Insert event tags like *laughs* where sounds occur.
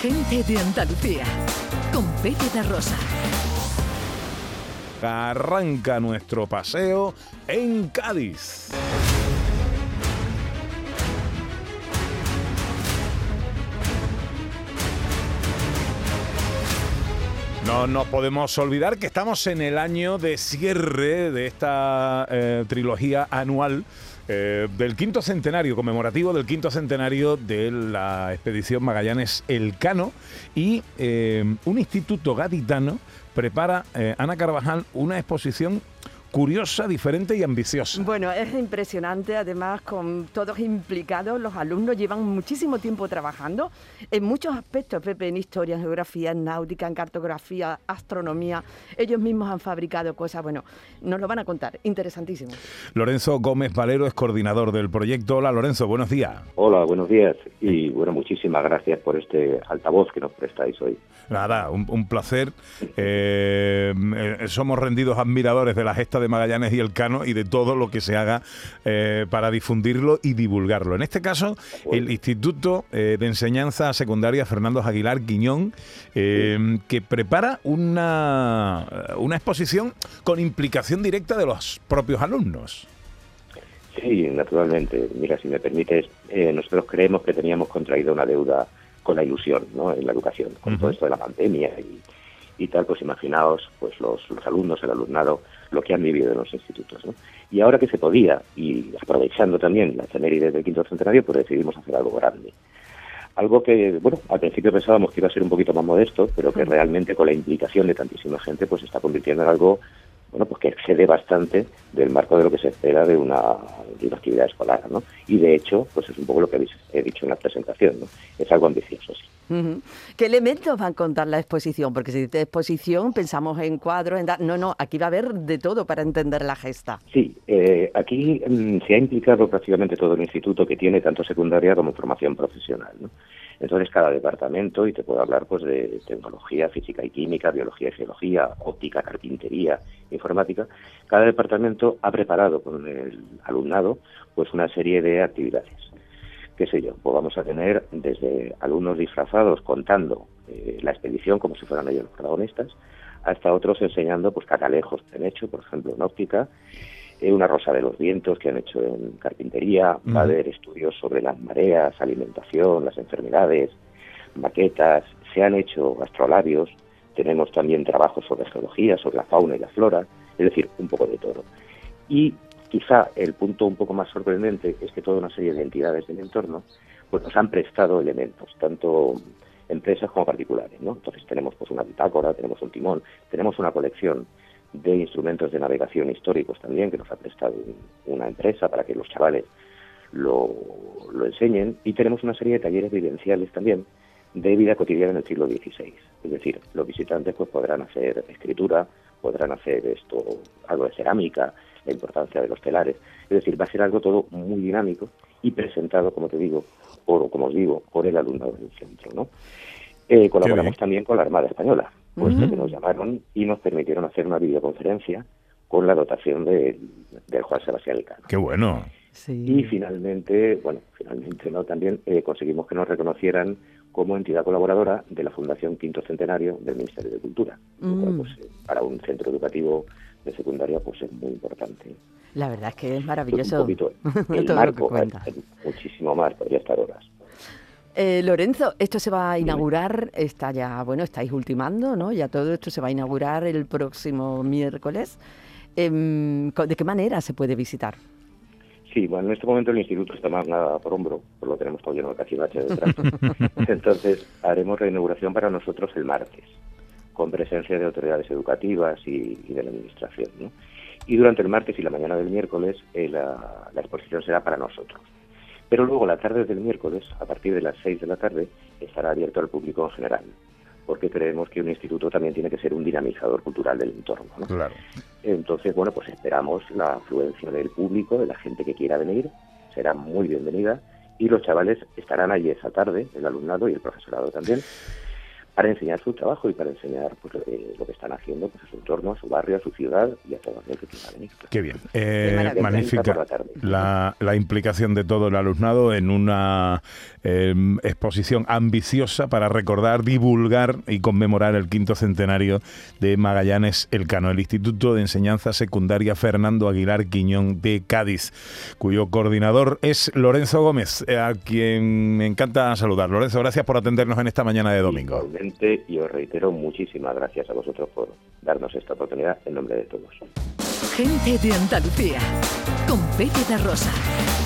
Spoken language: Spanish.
Gente de Andalucía, con Pepe de Rosa. Arranca nuestro paseo en Cádiz. No nos podemos olvidar que estamos en el año de cierre de esta eh, trilogía anual eh, del quinto centenario, conmemorativo del quinto centenario de la expedición Magallanes Elcano. Y eh, un instituto gaditano prepara, Ana Carvajal, una exposición curiosa, diferente y ambiciosa. Bueno, es impresionante, además con todos implicados, los alumnos llevan muchísimo tiempo trabajando en muchos aspectos, Pepe, en historia, en geografía, en náutica, en cartografía, astronomía. Ellos mismos han fabricado cosas, bueno, nos lo van a contar, interesantísimo. Lorenzo Gómez Valero es coordinador del proyecto. Hola Lorenzo, buenos días. Hola, buenos días y bueno, muchísimas gracias por este altavoz que nos prestáis hoy. Nada, un, placer. Eh, eh, somos rendidos admiradores de la de Magallanes y el Cano y de todo lo que se haga eh, para difundirlo y divulgarlo. En este caso, el Instituto de Enseñanza Secundaria Fernando Aguilar Quiñón, que prepara una, una exposición con implicación directa de los propios alumnos. Sí, naturalmente. Mira, si me permites, nosotros creemos que teníamos contraído una deuda con la ilusión ¿no? en la educación, con todo esto de la pandemia y, tal, pues imaginaos pues los, alumnos, el alumnado, lo que han vivido en los institutos. ¿no? Y ahora que se podía, y aprovechando también la efeméride del quinto centenario, pues decidimos hacer algo grande. Algo que, bueno, al principio pensábamos que iba a ser un poquito más modesto, pero que realmente con la implicación de tantísima gente, pues se está convirtiendo en algo bueno, pues que excede bastante del marco de lo que se espera de una, de una actividad escolar, ¿no? Y de hecho, pues es un poco lo que habéis he dicho en la presentación, ¿no? Es algo ambicioso, sí. ¿Qué elementos van a contar la exposición? Porque si dice exposición, pensamos en cuadros, en... No, no, aquí va a haber de todo para entender la gesta. Sí, eh, aquí mm, se ha implicado prácticamente todo el instituto que tiene tanto secundaria como formación profesional. Entonces, cada departamento, y te puedo hablar pues de tecnología, física y química, biología y geología, óptica, carpintería, informática, cada departamento ha preparado con el alumnado pues una serie de actividades. Qué sé yo, pues vamos a tener desde alumnos disfrazados contando eh, la expedición como si fueran ellos los protagonistas, hasta otros enseñando pues catalejos que han hecho, por ejemplo, en óptica, eh, una rosa de los vientos que han hecho en carpintería, va a haber estudios sobre las mareas, alimentación, las enfermedades, maquetas, se han hecho gastrolabios, tenemos también trabajos sobre geología, sobre la fauna y la flora, es decir, un poco de todo. Y quizá el punto un poco más sorprendente es que toda una serie de entidades del entorno pues nos han prestado elementos, tanto empresas como particulares, ¿no? Entonces tenemos pues una bitácora, tenemos un timón, tenemos una colección de instrumentos de navegación históricos también que nos ha prestado una empresa para que los chavales lo, lo enseñen y tenemos una serie de talleres vivenciales también de vida cotidiana en el siglo XVI. Es decir, los visitantes pues podrán hacer escritura, podrán hacer esto, algo de cerámica, la importancia de los telares. Es decir, va a ser algo todo muy dinámico y presentado, como te digo, por, como os digo, por el alumnado del centro. ¿no? Eh, colaboramos también con la Armada Española, puesto que nos llamaron y nos permitieron hacer una videoconferencia con la dotación del Juan Sebastián Elcano. ¡Qué bueno! Y finalmente, bueno, finalmente no, también eh, conseguimos que nos reconocieran como entidad colaboradora de la Fundación Quinto Centenario del Ministerio de Cultura. Mm. pues, eh, para un centro educativo de secundaria pues es muy importante. La verdad es que es maravilloso. *laughs* el marco, muchísimo más, podría estar horas. Eh, Lorenzo, esto se va a inaugurar, está ya, bueno, estáis ultimando, ¿no? Ya todo esto se va a inaugurar el próximo miércoles. Em, ¿De qué manera se puede visitar? Sí, bueno, en este momento el instituto está más nada por hombro, pues lo tenemos todo lleno de cachivache detrás. *laughs* Entonces, haremos reinauguración para nosotros el martes, con presencia de autoridades educativas y, de la administración. ¿no? Y durante el martes y la mañana del miércoles, eh, la, la, exposición será para nosotros. Pero luego, la tarde del miércoles, a partir de las 6 de la tarde, estará abierto al público en general porque creemos que un instituto también tiene que ser un dinamizador cultural del entorno. ¿no? Claro. Entonces, bueno, pues esperamos la afluencia del público, de la gente que quiera venir, será muy bienvenida y los chavales estarán allí esa tarde, el alumnado y el profesorado también, para enseñar su trabajo y para enseñar pues, eh, lo que están haciendo pues, a su entorno, a su barrio, a su ciudad y a todo el que quiera venir. Qué bien. Eh, magnífica la, la, implicación de todo el alumnado en una em, exposición ambiciosa para recordar, divulgar y conmemorar el quinto centenario de Magallanes Elcano, el Instituto de Enseñanza Secundaria Fernando Aguilar Quiñón de Cádiz, cuyo coordinador es Lorenzo Gómez, a quien me encanta saludar. Lorenzo, gracias por atendernos en esta mañana de domingo y os reitero muchísimas gracias a vosotros por darnos esta oportunidad en nombre de todos. Gente de Andalucía, con Pepe de Rosa.